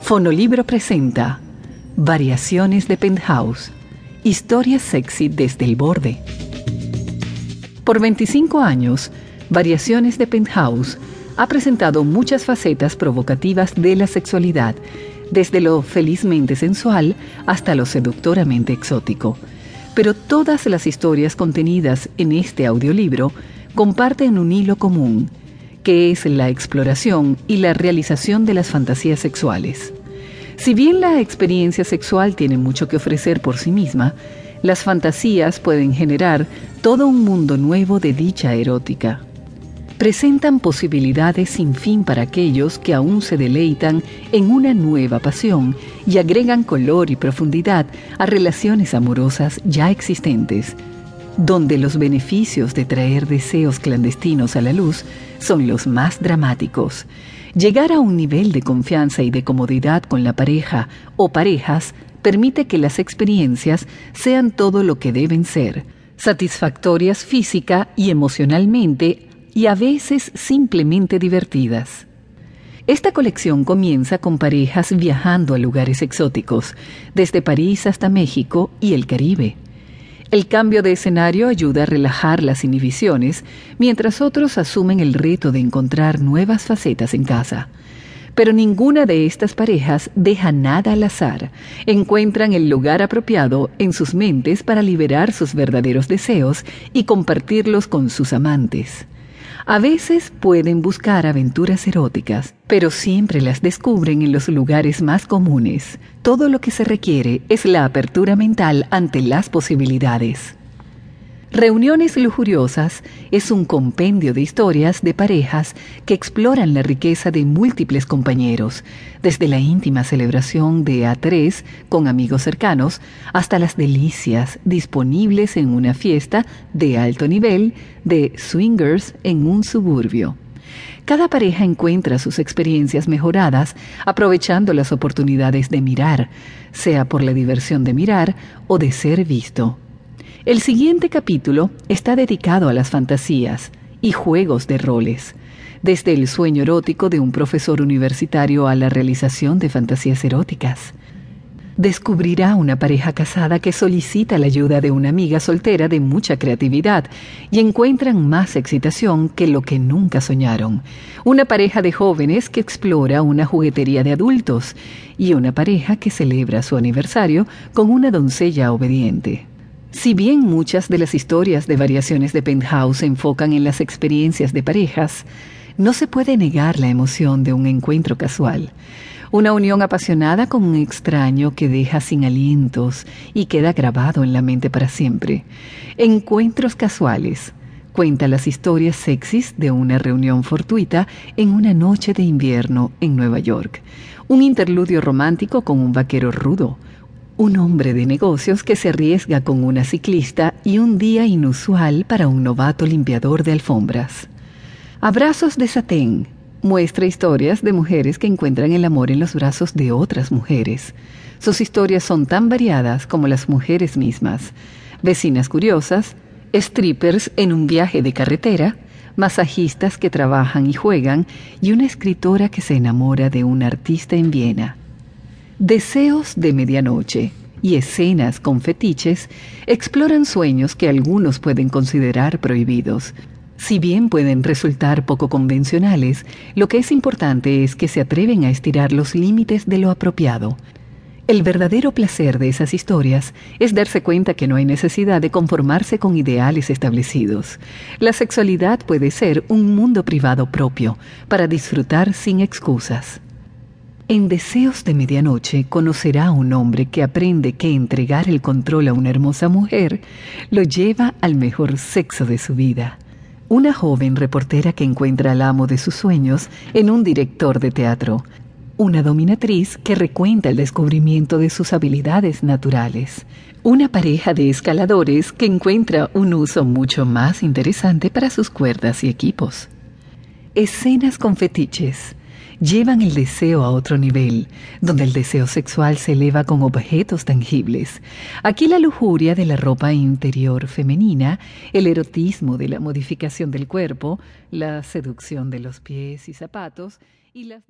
Fonolibro presenta Variaciones de Penthouse. Historias sexy desde el borde. Por 25 años, Variaciones de Penthouse ha presentado muchas facetas provocativas de la sexualidad, desde lo felizmente sensual hasta lo seductoramente exótico. Pero todas las historias contenidas en este audiolibro comparten un hilo común, que es la exploración y la realización de las fantasías sexuales. Si bien la experiencia sexual tiene mucho que ofrecer por sí misma, las fantasías pueden generar todo un mundo nuevo de dicha erótica. Presentan posibilidades sin fin para aquellos que aún se deleitan en una nueva pasión y agregan color y profundidad a relaciones amorosas ya existentes, donde los beneficios de traer deseos clandestinos a la luz son los más dramáticos Llegar a un nivel de confianza y de comodidad con la pareja o parejas permite que las experiencias sean todo lo que deben ser, satisfactorias física y emocionalmente y a veces simplemente divertidas. Esta colección comienza con parejas viajando a lugares exóticos, desde París hasta México y el Caribe. El cambio de escenario ayuda a relajar las inhibiciones, mientras otros asumen el reto de encontrar nuevas facetas en casa. Pero ninguna de estas parejas deja nada al azar. Encuentran el lugar apropiado en sus mentes para liberar sus verdaderos deseos y compartirlos con sus amantes. A veces pueden buscar aventuras eróticas, pero siempre las descubren en los lugares más comunes. Todo lo que se requiere es la apertura mental ante las posibilidades. Reuniones Lujuriosas es un compendio de historias de parejas que exploran la riqueza de múltiples compañeros, desde la íntima celebración de A3 con amigos cercanos hasta las delicias disponibles en una fiesta de alto nivel de swingers en un suburbio. Cada pareja encuentra sus experiencias mejoradas aprovechando las oportunidades de mirar, sea por la diversión de mirar o de ser visto. El siguiente capítulo está dedicado a las fantasías y juegos de roles, desde el sueño erótico de un profesor universitario a la realización de fantasías eróticas. Descubrirá una pareja casada que solicita la ayuda de una amiga soltera de mucha creatividad y encuentran más excitación que lo que nunca soñaron. Una pareja de jóvenes que explora una juguetería de adultos y una pareja que celebra su aniversario con una doncella obediente. Si bien muchas de las historias de variaciones de Penthouse se enfocan en las experiencias de parejas, no se puede negar la emoción de un encuentro casual. Una unión apasionada con un extraño que deja sin alientos y queda grabado en la mente para siempre. Encuentros casuales. Cuenta las historias sexys de una reunión fortuita en una noche de invierno en Nueva York. Un interludio romántico con un vaquero rudo un hombre de negocios que se arriesga con una ciclista y un día inusual para un novato limpiador de alfombras. Abrazos de satén muestra historias de mujeres que encuentran el amor en los brazos de otras mujeres. Sus historias son tan variadas como las mujeres mismas. Vecinas curiosas, strippers en un viaje de carretera, masajistas que trabajan y juegan y una escritora que se enamora de un artista en Viena. Deseos de medianoche y escenas con fetiches exploran sueños que algunos pueden considerar prohibidos. Si bien pueden resultar poco convencionales, lo que es importante es que se atreven a estirar los límites de lo apropiado. El verdadero placer de esas historias es darse cuenta que no hay necesidad de conformarse con ideales establecidos. La sexualidad puede ser un mundo privado propio para disfrutar sin excusas. En Deseos de Medianoche conocerá a un hombre que aprende que entregar el control a una hermosa mujer lo lleva al mejor sexo de su vida. Una joven reportera que encuentra al amo de sus sueños en un director de teatro. Una dominatriz que recuenta el descubrimiento de sus habilidades naturales. Una pareja de escaladores que encuentra un uso mucho más interesante para sus cuerdas y equipos. Escenas con fetiches llevan el deseo a otro nivel, donde el deseo sexual se eleva con objetos tangibles. Aquí la lujuria de la ropa interior femenina, el erotismo de la modificación del cuerpo, la seducción de los pies y zapatos y las